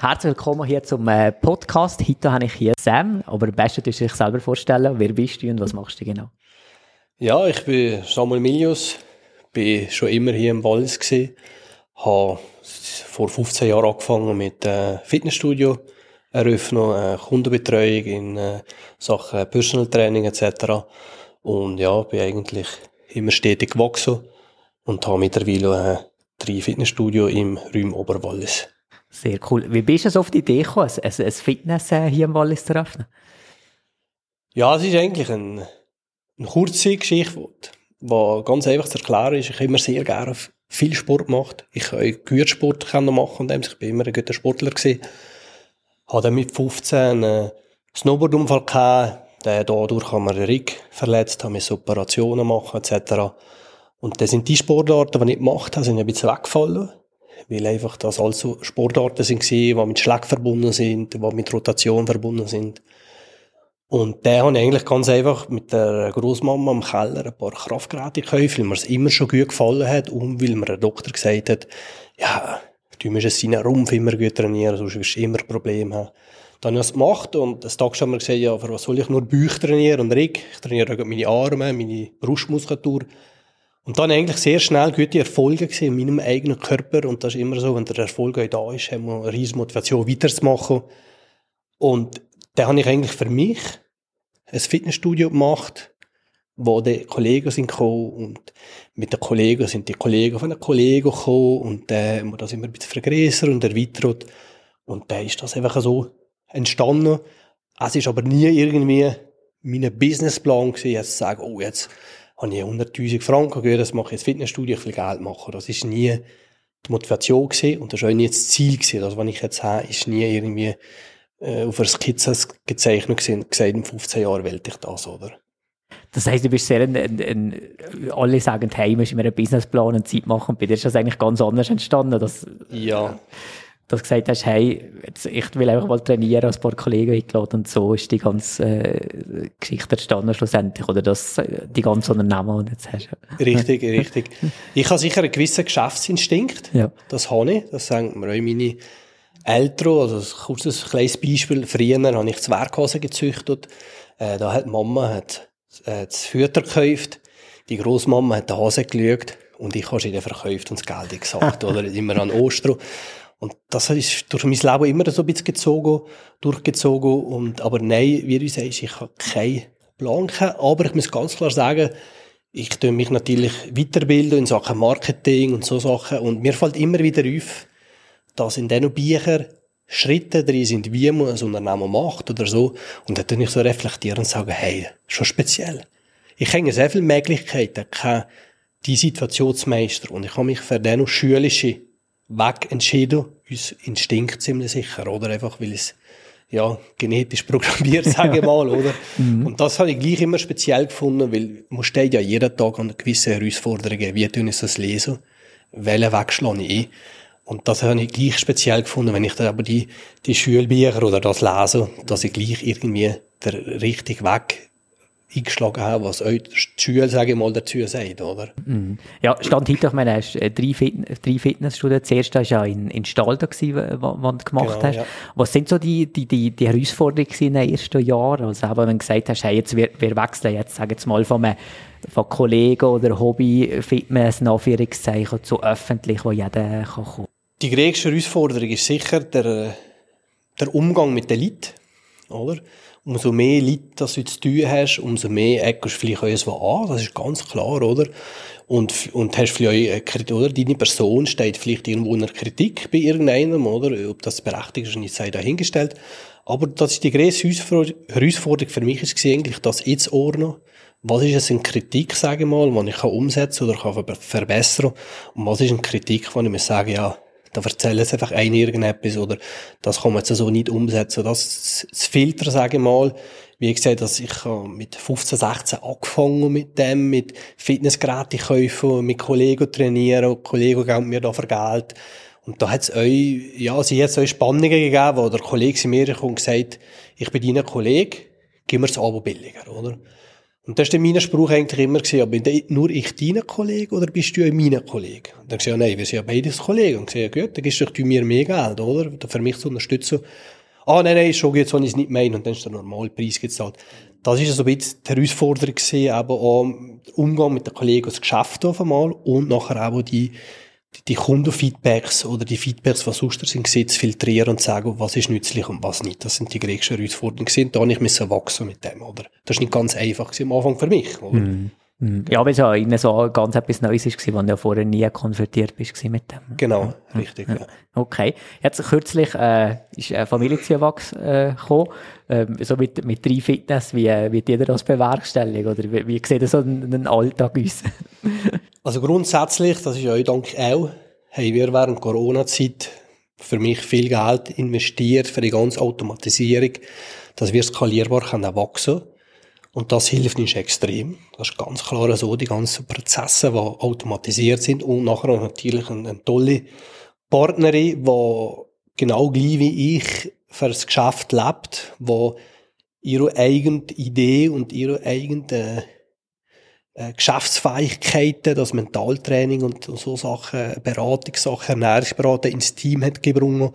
Herzlich willkommen hier zum äh, Podcast. Heute habe ich hier Sam, aber am besten du dich selber vorstellen. Wer bist du und was machst du genau? Ja, ich bin Samuel Milius, bin schon immer hier im Wallis gewesen, habe vor 15 Jahren angefangen mit äh, Fitnessstudio, Eröffnung, äh, Kundenbetreuung in Sachen Personal Training etc. Und ja, bin eigentlich immer stetig gewachsen und habe mittlerweile drei Fitnessstudio im Räum Oberwallis. Sehr cool. Wie bist du auf die Idee gekommen, ein, ein Fitness äh, hier im Wallis zu öffnen? Ja, es ist eigentlich ein, eine kurze Geschichte, die ganz einfach zu erklären ist. Ich habe immer sehr gerne viel Sport gemacht. Ich habe gut Sport machen und ich bin immer ein guter Sportler gewesen. Habe dann mit 15 einen Snowboardunfall. Dadurch haben wir den Rick verletzt, haben wir Operationen machen etc. Und das sind die Sportarten, die ich gemacht habe, sind ein bisschen weggefallen. Weil einfach das also Sportarten sind, die mit Schlag verbunden sind, die mit Rotation verbunden sind. Und der habe ich eigentlich ganz einfach mit der Großmama im Keller ein paar Kraftgeräte gekauft, weil mir es immer schon gut gefallen hat und weil mir der Doktor gesagt hat, ja, du musst seinen Rumpf immer gut trainieren, sonst wirst du immer Probleme haben. Dann habe ich das gemacht und das Tag haben wir gesagt, ja, für was soll ich nur Bauch trainieren und Rick? Ich trainiere meine Arme, meine Brustmuskulatur. Und dann eigentlich sehr schnell gute Erfolge gesehen in meinem eigenen Körper. Und das ist immer so, wenn der Erfolg auch da ist, haben wir eine riesige Motivation weiterzumachen. Und dann habe ich eigentlich für mich ein Fitnessstudio gemacht, wo die Kollegen sind gekommen und mit den Kollegen sind die Kollegen von den Kollegen gekommen und dann haben wir das immer ein bisschen vergrößert und erweitert. Und dann ist das einfach so entstanden. Es ist aber nie irgendwie mein Businessplan gewesen, jetzt zu sagen, oh, jetzt habe ich 100'000 Franken gehört, das mache ich jetzt Fitnessstudio, ich will Geld machen. Das ist nie die Motivation gewesen und das ist auch nie das Ziel gewesen. Das, was ich jetzt habe, ist nie irgendwie äh, auf einer Skizze gezeichnet gewesen, gesagt, in 15 Jahren will ich das, oder? Das heisst, du bist sehr ein, ein, ein alle sagen, hey, musst mir einen Businessplan und Zeit machen. Und bei dir ist das eigentlich ganz anders entstanden. Dass, ja dass du gesagt hast, hey, jetzt, ich will einfach mal trainieren, als ein paar Kollegen eingeladen und so ist die ganze äh, Geschichte entstanden schlussendlich, oder das, äh, die ganze Unternehmen, die jetzt hast. Richtig, richtig. Ich habe sicher einen gewissen Geschäftsinstinkt, ja. das habe ich, das sagen mir auch meine Eltern, also ein kurzes kleines Beispiel, früher habe ich Zwerghasen gezüchtet, äh, da hat Mama hat, äh, das Futter gekauft, die Großmama hat den Hase gelügt und ich habe sie dann verkauft und das Geld gesagt, oder immer an Ostern. Und das ist durch mein Leben immer so ein bisschen gezogen, durchgezogen. Und, aber nein, wie du sagst, ich habe keinen Plan, aber ich muss ganz klar sagen, ich tue mich natürlich weiterbilden in Sachen Marketing und so Sachen. Und mir fällt immer wieder auf, dass in diesen Büchern Schritte drin sind, wie man ein Unternehmen macht oder so. Und dann tue ich so reflektieren und sage, hey, schon speziell. Ich habe sehr viele Möglichkeiten, die Situation zu meistern. Und ich habe mich für den schulische Weg entschieden, uns Instinkt ziemlich sicher, oder? Einfach, weil es, ja, genetisch programmiert, sage ich mal, oder? Mhm. Und das habe ich gleich immer speziell gefunden, weil man steht ja jeden Tag an gewissen Herausforderungen. Wie tun ich das lesen? Welchen Weg schlage ich ein? Und das habe ich gleich speziell gefunden, wenn ich dann aber die, die Schulbücher oder das lese, dass ich gleich irgendwie der richtige Weg eingeschlagen haben, was euch die Schule, sage ich mal, dazu sagt, oder? Mhm. Ja, stand heute, ich meine, hast äh, drei, Fit drei Fitnessstudien. Zuerst war ja in, in Stalda, gewesen, was du gemacht genau, hast. Ja. Was sind so die, die, die, die Herausforderungen in den ersten Jahren? Also, eben, wenn du gesagt hast, hey, jetzt, wir, wir wechseln jetzt, sage jetzt mal, von, einem, von Kollegen oder Hobby-Fitness, Anführungszeichen, zu öffentlich, wo jeder kann kommen. Die größte Herausforderung ist sicher der, der Umgang mit den Leuten, oder? umso mehr Leute das du zu tun hast, umso mehr eckst du vielleicht etwas an. Das ist ganz klar, oder? Und, und hast vielleicht auch, oder? Deine Person steht vielleicht irgendwo in einer Kritik bei irgendeinem, oder? Ob das berechtigt ist, nicht sei dahingestellt. Aber das ist die größte Herausforderung für mich, ist eigentlich, das jetzt ordnen. Was ist es eine Kritik, sage ich mal, die ich umsetzen oder kann verbessern? Und was ist eine Kritik, wo ich mir sage, ja, da erzählen sie einfach ein irgendetwas oder das kann man jetzt so nicht umsetzen. Das, das Filter, sage ich mal, wie gesagt, dass ich mit 15, 16 angefangen mit dem, mit Fitnessgeräte kaufen, mit Kollegen trainieren, Kollegen geben mir da für Geld. Und da hat es euch, ja, sie hat euch Spannungen gegeben, wo der Kollege zu mir kommt und gesagt, ich bin dein Kollege, gib mir das Abo billiger, oder? Und das war mein Spruch eigentlich immer, gewesen, bin nur ich dein Kollege oder bist du mein Kollege? Und dann gesagt, nein, wir sind ja beides Kollegen. Und gesagt, ja gut, dann gibst du mir mehr Geld, oder? Für mich zu unterstützen. Ah, nein, nein, schon jetzt, wenn ich es nicht meine. Und dann ist der Normalpreis gezahlt. Das ist so ein bisschen die Herausforderung gewesen, eben auch Umgang mit den Kollegen aus Geschäft auf einmal und nachher auch die, die Kundenfeedbacks oder die Feedbacks, was sonst sind, zu filtrieren und sagen, was ist nützlich und was nicht. Das sind die größten Herausforderungen. Da ich müssen wachsen mit dem, oder? Das ist nicht ganz einfach am Anfang für mich, oder? Mm. Ja, weil es ja ihnen so ganz etwas Neues war, wenn du ja vorher nie konfrontiert bist mit dem. Genau, richtig, ja. Okay. Jetzt kürzlich äh, ist ein Familienzuwachs äh, gekommen, äh, so mit, mit drei Fitness. Wie, wie jeder das bewerkstelligt? Oder wie, wie sieht so ein, ein Alltag aus? also grundsätzlich, das ist euch dank auch, haben wir während Corona-Zeit für mich viel Geld investiert für die ganze Automatisierung, dass wir skalierbar können wachsen können und das hilft uns extrem. Das ist ganz klar so, die ganzen Prozesse, die automatisiert sind und nachher natürlich eine, eine tolle Partnerin, die genau gleich wie ich für das Geschäft lebt, die ihre eigene Idee und ihre eigene äh, Geschäftsfähigkeiten, das Mentaltraining und so Sachen, Beratungssachen, Ernährungsberatung ins Team hat gebrungen.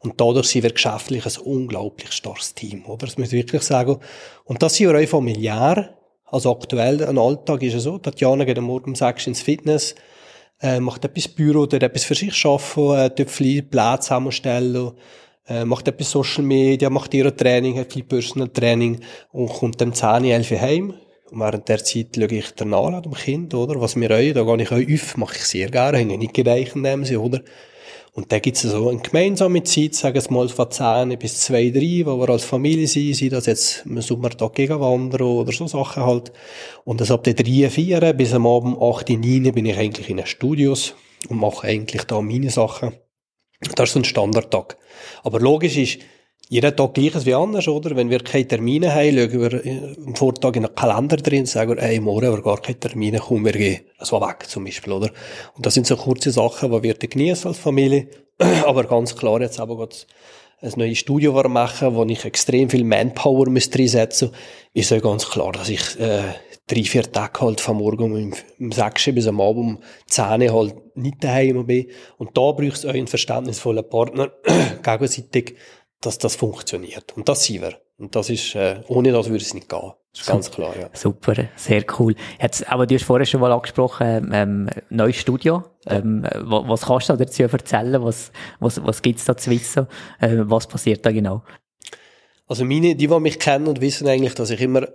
Und dadurch sind wir geschäftlich ein unglaublich starkes Team, oder? Das muss ich wirklich sagen. Und das sind wir auch familiär. Also aktuell, ein Alltag ist es so, Tatjana geht am Morgen um sechs ins Fitness, äh, macht etwas Büro oder etwas für sich arbeiten, äh, dort viele Plätze zusammenstellen, äh, macht etwas Social Media, macht ihre Training, hat viel Personal Training und kommt dann 10, 11 heim und während der Zeit schaue ich danach an dem Kind, oder? Was wir euch, da gehe ich euch auf, mache ich sehr gerne, ich nicht gereicht dem Sinne, oder? Und da gibt es so eine gemeinsame Zeit, sagen wir mal von 10 bis 2, 3, wo wir als Familie sind, sind das jetzt im Sommer da gegen wandern oder so Sachen halt. Und das ab der 3, 4 bis am Abend 8, 9 bin ich eigentlich in den Studios und mache eigentlich da meine Sachen. Das ist so ein Standardtag. Aber logisch ist, jeden Tag gleiches wie anders, oder? Wenn wir keine Termine haben, schauen wir äh, am Vortag in den Kalender drin und sagen wir, ey, morgen haben wir gar keine Termine, kommen wir gehen. War weg, zum Beispiel, oder? Und das sind so kurze Sachen, die wir genießen als Familie. Aber ganz klar, jetzt aber gerade ein neues Studio machen, wo ich extrem viel Manpower müsste reinsetzen, ist ja ganz klar, dass ich, äh, drei, vier Tage halt vom Morgen um, um 6 bis am Abend um 10 halt nicht daheim bin. Und da braucht es euch einen verständnisvollen Partner, gegenseitig, dass das funktioniert. Und das sind wir. Und das ist, äh, ohne das würde es nicht gehen. Das ist ganz klar, ja. Super, sehr cool. Jetzt, aber du hast vorher schon mal angesprochen, ähm, neues Studio. Ähm, was, was kannst du dazu erzählen? Was, was, was gibt's da zu wissen? Äh, was passiert da genau? Also meine, die, die mich kennen und wissen eigentlich, dass ich immer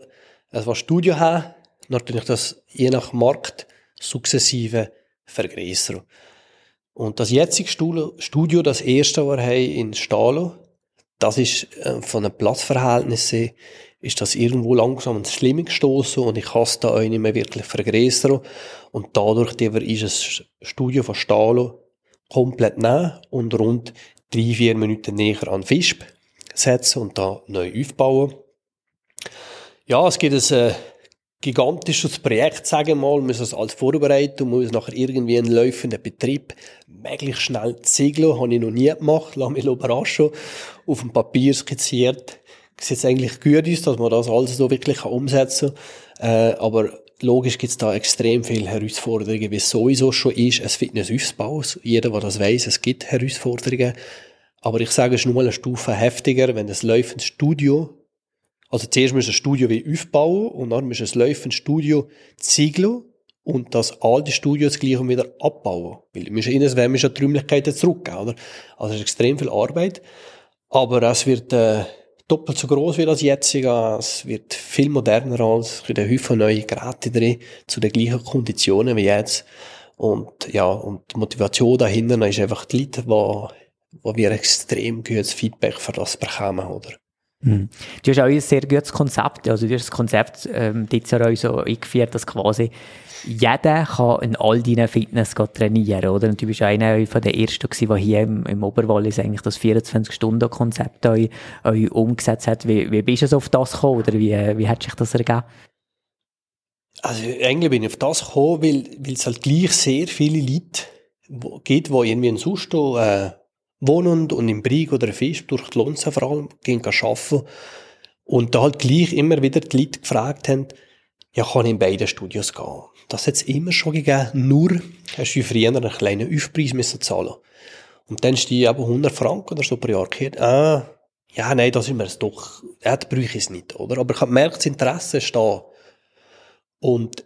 ein Studio habe, natürlich das je nach Markt sukzessive vergrößere. Und das jetzige Studio, das erste, was wir haben in Stalo, das ist äh, von den Platzverhältnissen ist das irgendwo langsam ins Schlimme gestoßen und ich kann es da auch nicht mehr wirklich vergrößern. Und dadurch ist das Studio von Stalo komplett nah und rund drei, vier Minuten näher an Fischb setzen und da neu aufbauen. Ja, es gibt ein äh, gigantisches Projekt, sagen wir mal, müssen es alles vorbereiten und muss nachher irgendwie einen laufenden Betrieb möglichst schnell ziegeln, habe ich noch nie gemacht, lass mich überraschen, auf dem Papier skizziert, sieht es eigentlich gut aus, dass man das alles so wirklich umsetzen kann, äh, aber logisch gibt es da extrem viele Herausforderungen, wie es sowieso schon ist, ein Fitness jeder, der das weiß, es gibt Herausforderungen, aber ich sage, es ist nur eine Stufe heftiger, wenn das laufende Studio also zuerst musst du ein Studio wie aufbauen und dann musst du ein laufendes Studio ziegeln und das alte Studio das gleiche wieder abbauen. Weil du musst in das musst die Räumlichkeiten zurückgeben, oder? Also es ist extrem viel Arbeit. Aber es wird äh, doppelt so groß wie das jetzige. Es wird viel moderner als in der Haufen neue Geräte drin, zu den gleichen Konditionen wie jetzt. Und ja, und die Motivation dahinter ist einfach die Leute, wo, wo wir extrem gutes Feedback für das bekommen, oder? Mhm. Du hast auch ein sehr gutes Konzept. Also, du hast das Konzept ähm, jetzt auch so eingeführt, dass quasi jeder kann in all deinen Fitness trainieren, oder? Und du bist einer von den Ersten gewesen, der hier im, im Oberwallis eigentlich das 24-Stunden-Konzept euch, euch umgesetzt hat. Wie, wie bist du auf das gekommen, oder wie, wie hat sich das ergeben? Also, eigentlich bin ich auf das gekommen, weil, weil es halt gleich sehr viele Leute gibt, die irgendwie in Susto, äh, wohnen und im Brig oder Fisch durch die Lonza vor allem gehen arbeiten und da halt gleich immer wieder die Leute gefragt haben, ja, kann in beide Studios gehen. Das hat es immer schon gegeben, nur hast du früher einen kleinen Aufpreis müssen zahlen. Und dann hast du eben 100 Franken oder so pro Jahr gehört, ah, ja, nein, das ist mir doch, ja, das brauche ich es nicht, oder? Aber ich habe gemerkt, das Interesse ist da. Und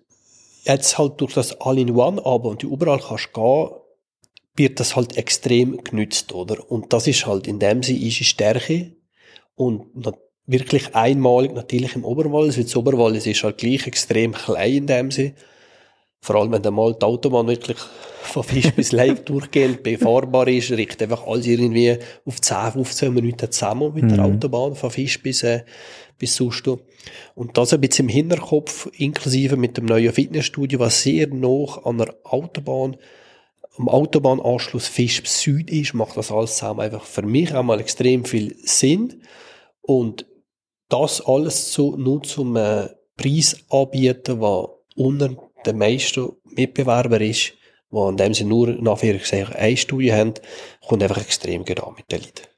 jetzt halt durch das All-in-One aber und du überall kannst gehen, wird das halt extrem genützt, oder? Und das ist halt in dem Sinne unsere Stärke und wirklich einmalig natürlich im Oberwallis, weil das Oberwallis ist halt gleich extrem klein in dem Sinne. Vor allem, wenn dann mal die Autobahn wirklich von Fisch bis Lake durchgehend befahrbar ist, richtet einfach alles irgendwie auf 10, 15 Minuten zusammen mit mhm. der Autobahn von Fisch bis, äh, bis Susto. Und das ein bisschen im Hinterkopf, inklusive mit dem neuen Fitnessstudio, was sehr noch an der Autobahn, am Autobahnanschluss Fisch Süd ist, macht das alles zusammen einfach für mich einmal extrem viel Sinn. Und das alles zu, nur zum äh, Preis anbieten, was unter den meisten Mitbewerber ist, die in dem Sinne nur nach eine Studie haben, kommt einfach extrem gut an mit den Leuten.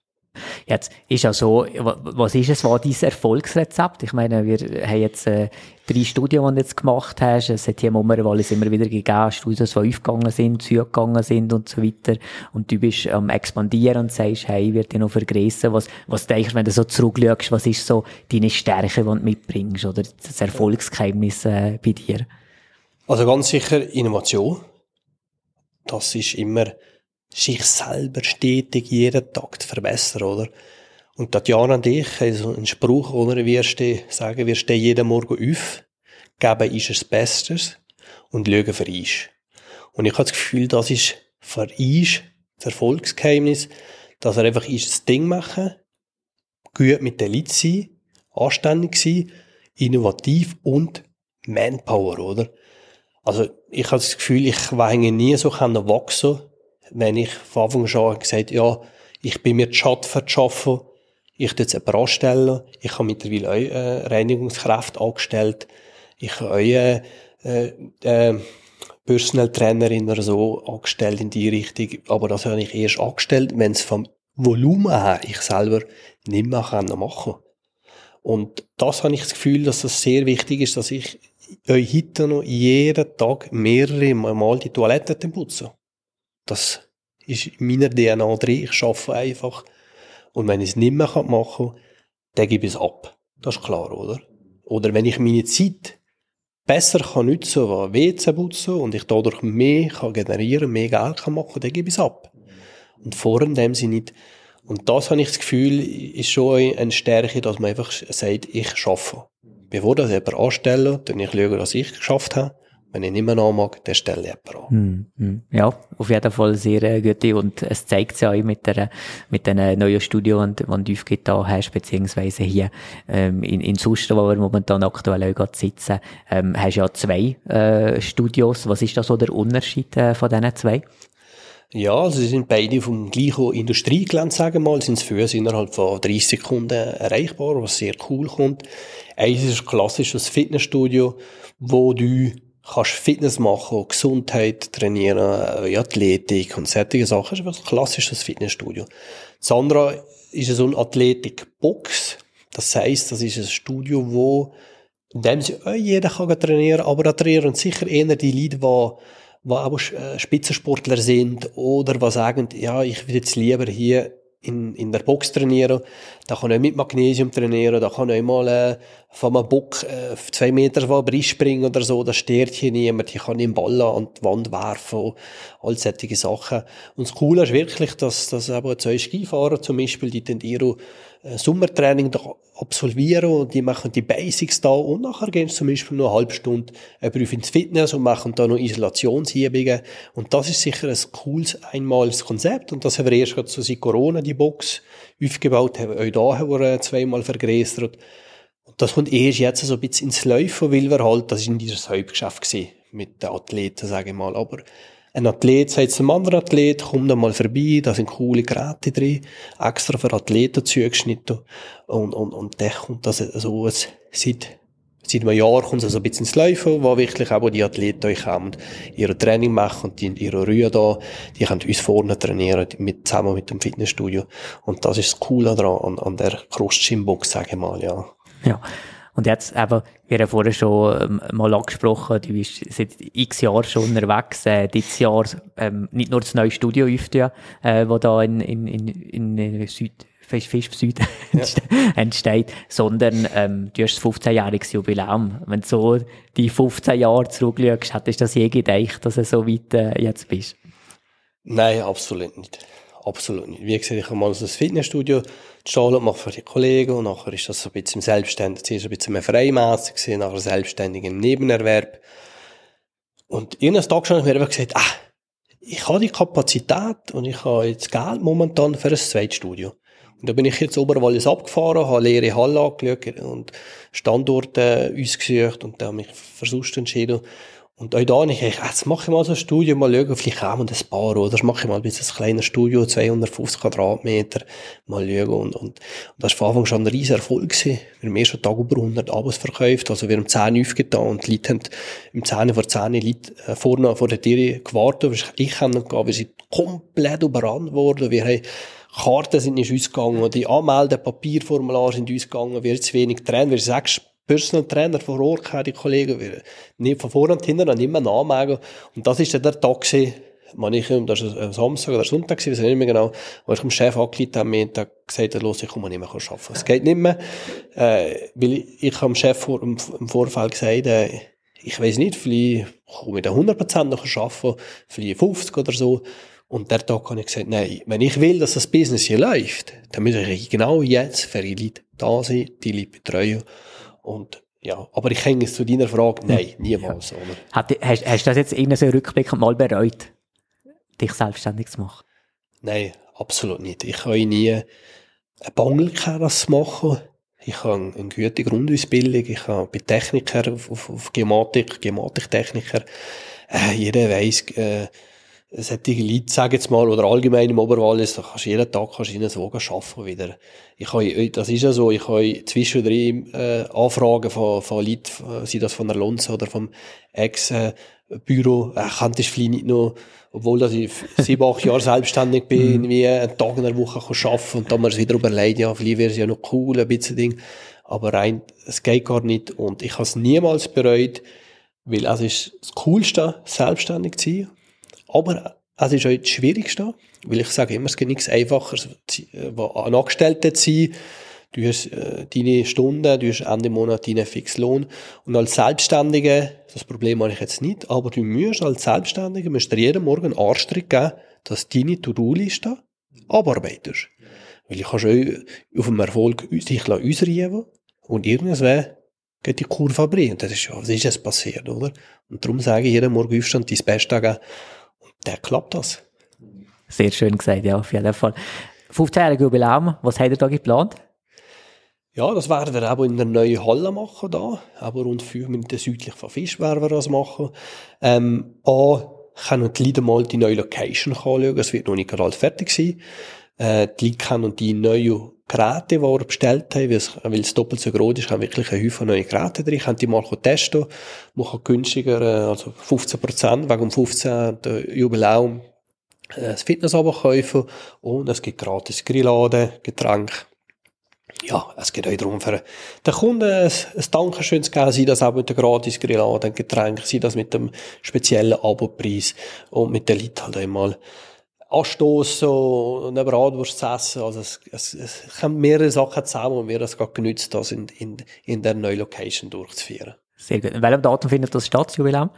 Jetzt ist ja so, was ist es, was dein Erfolgsrezept? Ich meine, wir haben jetzt äh, drei Studien, die du jetzt gemacht hast. Es hat hier im Ommerwallis immer wieder gegeben, Studios, die aufgegangen sind, zugegangen sind und so weiter. Und du bist am expandieren und sagst, hey, wird dich noch vergrößern. Was, was denkst du, wenn du so zurückschaust, was ist so deine Stärke, die du mitbringst oder das Erfolgsgeheimnis äh, bei dir? Also ganz sicher Innovation. Das ist immer sich selber stetig jeden Tag zu verbessern, oder? Und Tatjana und ich haben so einen Spruch, oder wir stehen, sagen, wir stehen jeden Morgen auf, geben ist das Bestes und schauen für uns. Und ich habe das Gefühl, das ist für uns das Erfolgsgeheimnis, dass er einfach ist das Ding machen, gut mit den Leuten sein, anständig sein, innovativ und Manpower, oder? Also, ich habe das Gefühl, ich werde nie so wachsen wenn ich von Anfang an schon gesagt ja, ich bin mir die Schatten verschaffen, ich tue jetzt jemanden anstellen, ich habe mittlerweile auch äh, Reinigungskräfte angestellt, ich habe auch äh, äh, Personal Trainerin oder so angestellt in die Richtung, aber das habe ich erst angestellt, wenn es vom Volumen her ich selber nicht mehr machen kann. Und das habe ich das Gefühl, dass das sehr wichtig ist, dass ich euch heute noch jeden Tag mehrere Mal die Toilette putze. Das ist in meiner DNA drin. Ich arbeite einfach. Und wenn ich es nicht mehr machen kann, dann gebe ich es ab. Das ist klar, oder? Oder wenn ich meine Zeit besser kann nutzen kann, WC putzen und ich dadurch mehr kann generieren, mehr Geld kann machen, dann gebe ich es ab. Und vor dem sie nicht. Und das habe ich das Gefühl, ist schon eine Stärke, dass man einfach sagt, ich schaffe. Bevor das jemand anstelle, dann ich schaue, dass ich geschafft habe. Wenn ich nicht mehr mag, dann stelle ich jemanden an. Mm, Ja, auf jeden Fall sehr äh, gut. Und es zeigt sich auch mit der, mit den neuen Studio, die, die du aufgetan hast, beziehungsweise hier, ähm, in, in Suster, wo wir momentan aktuell auch sitzen, ähm, hast ja zwei, äh, Studios. Was ist da so der Unterschied, äh, von diesen zwei? Ja, also sie sind beide vom gleichen Industriegelände, sagen wir mal, sind für uns innerhalb von 30 Sekunden erreichbar, was sehr cool kommt. Eins ist ein klassisches Fitnessstudio, wo du kannst Fitness machen, Gesundheit trainieren, äh, Athletik und solche Sachen. Das ist ein klassisches Fitnessstudio. Das andere ist so eine Athletikbox. Das heisst, das ist ein Studio, wo in dem sie auch jeder kann trainieren, aber da trainieren sicher eher die Leute, die die auch äh, Spitzensportler sind oder die sagen, ja, ich will jetzt lieber hier in, in der Box trainieren, da kann ich mit Magnesium trainieren, da kann ich mal äh, von einem Bock äh, zwei Meter von springen oder so, da stört hier niemand, ich kann den Ball an die Wand werfen, all solche Sachen. Und das Coole ist wirklich, dass, dass eben zwei Skifahrer zum Beispiel, die den ihre äh, Sommertraining da absolvieren und die machen die Basics da und nachher gehen sie zum Beispiel noch eine halbe Stunde äh, ins Fitness und machen da noch Isolationsübungen und das ist sicher ein cooles, einmaliges Konzept. Und das haben wir erst gerade so seit Corona die Box aufgebaut, haben auch da haben wir äh, zweimal vergrößert. Und das kommt erst jetzt so ein bisschen ins Laufen, weil wir halt, das ist in dieses Hauptgeschäft gewesen, mit den Athleten, sage ich mal, aber ein Athlet sagt zum anderen Athlet, komm da mal vorbei, da sind coole Geräte drin, extra für Athleten zugeschnitten. Und, und, und dann kommt das so, es, seit, seit einem Jahr kommt es so ein bisschen ins Laufen, wo wirklich auch die Athleten euch kommen, ihre Training machen und die, ihre Rühe da, die können uns vorne trainieren, mit, zusammen mit dem Fitnessstudio. Und das ist das Coole daran, an, an der Cross-Gym-Box, sage ich mal, ja. Ja. Und jetzt eben, wir haben vorher schon ähm, mal angesprochen, du bist seit x Jahren schon unterwegs, äh, dieses Jahr ähm, nicht nur das neue Studio öffnet, äh, wo da in, in, in, in Süd, Fisch, Fisch Süd ja. entsteht, sondern ähm, du hast das 15-jähriges Jubiläum. Wenn du so die 15 Jahre zurückschaust, hättest du das je gedacht, dass du so weit äh, jetzt bist? Nein, absolut nicht. Absolut nicht. Wie gesagt, ich habe mal ein Fitnessstudio gestaltet, mache für die Kollegen und nachher ist das so ein bisschen selbstständig. Zuerst ein bisschen mehr freimässig nachher selbstständig im Nebenerwerb. Und irgendeinen Tag schon habe ich mir einfach gesagt, ah, ich habe die Kapazität und ich habe jetzt Geld momentan für ein zweites Studio. Und da bin ich jetzt Oberwallis abgefahren, habe leere Halle angeschaut und Standorte uns gesucht und dann habe mich versucht entschieden. Und auch da habe ich gedacht, jetzt mache ich mal so ein Studio, mal schauen, vielleicht kommen ein paar, oder? Mache ich mal ein bisschen ein kleines Studio, 250 Quadratmeter, mal schauen. Und, und, und das war von Anfang schon ein riesen Erfolg gewesen. Wir haben erst Tag über 100 Abos verkauft, also wir haben 10 aufgetan und die Leute haben im 10 vor 10 Leute äh, vorne vor der Tür gewartet, ich kann nicht wir sind komplett überrannt worden, wir haben Karten sind nicht ausgegangen, die Anmeldepapier sind ausgegangen, wir haben zu wenig Trainer, wir sind sechs Personal Trainer vor Ort, die Kollegen, nicht von vorne und hinten nicht mehr nachmachen. Und das ist dann der Tag gewesen, ich, das war ein Samstag oder Sonntag, gewesen, weiß ich nicht mehr genau, wo ich dem Chef angeleitet habe, mir gesagt habe, los, ich komme nicht mehr arbeiten. Es geht nicht mehr, äh, weil ich, ich habe dem Chef vor, im, im Vorfeld gesagt, äh, ich weiß nicht, vielleicht komme ich da 100% noch arbeiten, vielleicht 50 oder so. Und der Tag habe ich gesagt, nein, wenn ich will, dass das Business hier läuft, dann muss ich genau jetzt für die Leute da sein, die Leute betreuen. Und ja, aber ich hänge es zu deiner Frage, nein, niemals. Ja. Hat, hast, hast du das jetzt in so Rückblick mal bereut, dich selbstständig zu machen? Nein, absolut nicht. Ich habe nie eine Bangel das zu machen. Ich habe eine gute Grundausbildung. Ich habe bei Techniker auf, auf, auf Gematik, Gematiktechniker. Äh, jeder weiss, äh, solche Leute, sage jetzt mal, oder allgemein im Oberwallis, da kannst du jeden Tag kannst du ihnen so arbeiten wieder. Ich habe, das ist ja so, ich habe zwischendrin äh, Anfragen von, von Leuten, sei das von der Lonza oder vom Ex-Büro, äh, könntest du vielleicht nicht noch, obwohl dass ich sieben, acht Jahre selbstständig bin, mhm. irgendwie einen Tag in der Woche kann arbeiten und dann mir es wieder überlegt, ja, vielleicht wäre es ja noch cool, ein bisschen Ding. Aber rein, es geht gar nicht und ich habe es niemals bereut, weil es ist das Coolste, selbstständig zu sein aber es ist auch das Schwierigste, weil ich sage immer, es gibt nichts Einfacheres, ein Angestellter zu sein. Du hast äh, deine Stunden, du hast Ende Monat deinen Fixlohn. Und als Selbstständige, das Problem habe ich jetzt nicht, aber du musst als Selbstständige musst dir jeden Morgen einen Arschtritt geben, dass deine To-Do-Liste abarbeitest. Weil ich kann schon auf dem Erfolg sich ausreiben und irgendwann geht die Kurve abbrechen. Das ist ja, was ist jetzt passiert, oder? Und darum sage ich jeden Morgen aufstehen, dein Bestes geben der klappt das. Sehr schön gesagt, ja, auf jeden Fall. 15-jährige Jubiläum, was habt ihr da geplant? Ja, das werden wir auch in der neuen Halle machen, da. Aber rund fünf Minuten südlich von Fisch werden wir das machen. Ähm, A, können die Leute mal die neue Location anschauen. Es wird noch nicht gerade fertig sein. Äh, die Leute können die neuen Geräte, die wir bestellt haben, weil es, weil es doppelt so groß ist, haben wirklich einen Haufen neue Geräte drin, können die mal testen. Man kann günstiger, äh, also 15 Prozent, wegen dem 15. Jubiläum, äh, das Fitnessabo kaufen und es gibt gratis Grilladen, Getränke. Ja, es geht auch darum, für den Kunden ein, ein Dankeschön zu geben, sei das auch mit der gratis Grilladen, Getränk, sei das mit dem speziellen Abopreis und mit den Leuten halt einmal anstoßen und eine Bratwurst zu essen. Also es, es, es kommen mehrere Sachen zusammen und wir haben es gerade genützt, das in, in, in der neuen Location durchzuführen. Sehr gut. In welchem Datum findet das statt, Jubiläum?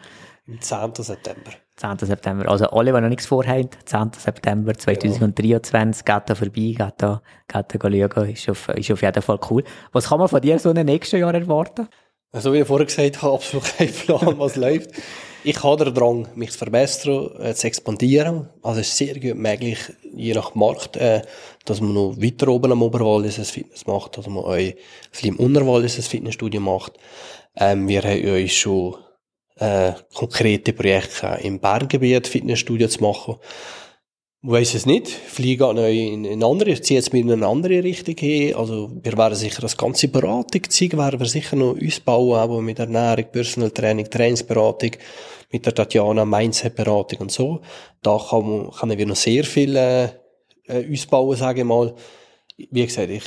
Am 10. September. 10. September. Also alle, die noch nichts vorhaben, 10. September 2023, ja. geht da vorbei, geht da, geht da schauen, ist auf, ist auf jeden Fall cool. Was kann man von dir so in den nächsten Jahren erwarten? Also wie ich vorher gesagt habe, absolut kein Plan, was läuft. Ich habe den Drang, mich zu verbessern, äh, zu expandieren. Also es ist sehr gut möglich, je nach Markt, äh, dass man noch weiter oben am Oberwallis ein Fitness macht, dass man auch vielleicht im Unterwallis ein Fitnessstudio macht. Ähm, wir haben uns schon äh, konkrete Projekte im Berngebiet Fitnessstudio zu machen. Weiss es nicht. Geht noch in eine andere, ich ziehe jetzt mir in eine andere Richtung hin. Also, wir werden sicher das ganze Beratung zeigen, werden wir sicher noch ausbauen, aber mit Ernährung, Personal Training, Trainingsberatung, mit der Tatjana, Mindset-Beratung und so. Da können wir noch sehr viel, äh, äh ausbauen, sage ich mal. Wie gesagt, ich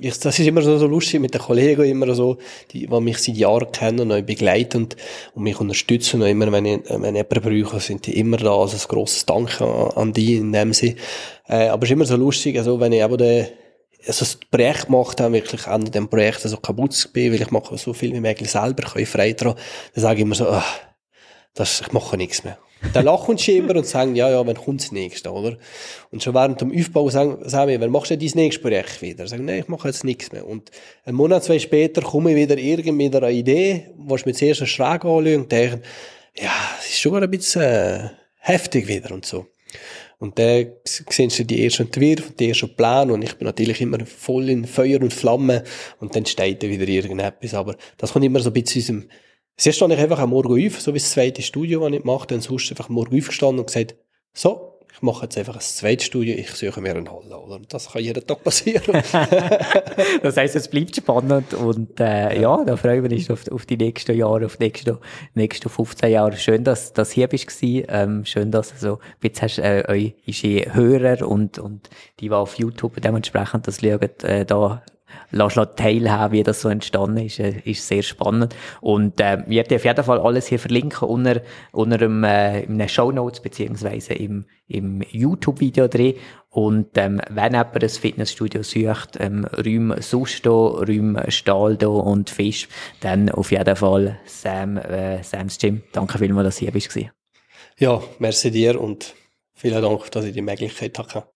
ich, das ist immer so, so lustig mit den Kollegen, immer so, die, die mich seit Jahren kennen und begleiten und, mich unterstützen. Und immer, wenn ich, wenn ich jemanden brauche, sind die immer da. Also ein grosses Dank an, die in dem Sinne. Äh, aber es ist immer so lustig, also wenn ich eben den, also das Projekt gemacht habe, wirklich an dem Projekt so kaputt bin, weil ich mache so viel wie möglich selber, kann ich frei dran, dann sage ich immer so, ach, das, ich mache nichts mehr. Dann lachen sie immer und sagen, ja, ja, wann kommt das nächste, oder? Und schon während dem Aufbau sagen, sagen wir, wann machst du dein nächstes Projekt wieder? Sagen, nein, ich mache jetzt nichts mehr. Und einen Monat, zwei später komme ich wieder irgendwie mit einer Idee, was ich mir zuerst schräg anschaue und denke, ja, es ist schon ein bisschen äh, heftig wieder und so. Und dann sehen sie die ersten Entwürfe, die ersten Pläne und ich bin natürlich immer voll in Feuer und Flamme und dann steht da wieder irgendetwas. Aber das kommt immer so ein bisschen aus dem Zuerst stand ich einfach am Morgen auf, so wie das zweite Studio, das ich gemacht habe, sonst einfach Morgen aufgestanden und gesagt, so, ich mache jetzt einfach ein zweites Studio, ich suche mir einen Halle, oder? Das kann jeden Tag passieren. das heisst, es bleibt spannend und, äh, ja. ja, da freuen wir uns auf, auf die nächsten Jahre, auf die nächsten, nächsten 15 Jahre. Schön, dass, du hier bist ähm, schön, dass du so, jetzt hast, äh, eure Hörer und, und die, die auf YouTube dementsprechend das schauen, äh, da lässt teilhaben, wie das so entstanden ist, äh, ist sehr spannend. Und äh, wir werden auf jeden Fall alles hier verlinken unter, unter einem, äh, in den Show Notes beziehungsweise im, im YouTube-Video drin. Und ähm, wenn jemand ein Fitnessstudio sucht, ähm, Räume Susto, Räume Staldo und Fisch, dann auf jeden Fall Sam, äh, Sam's Gym. Danke vielmals, dass du hier bist. Ja, merci dir und vielen Dank, dass ich die Möglichkeit hatte.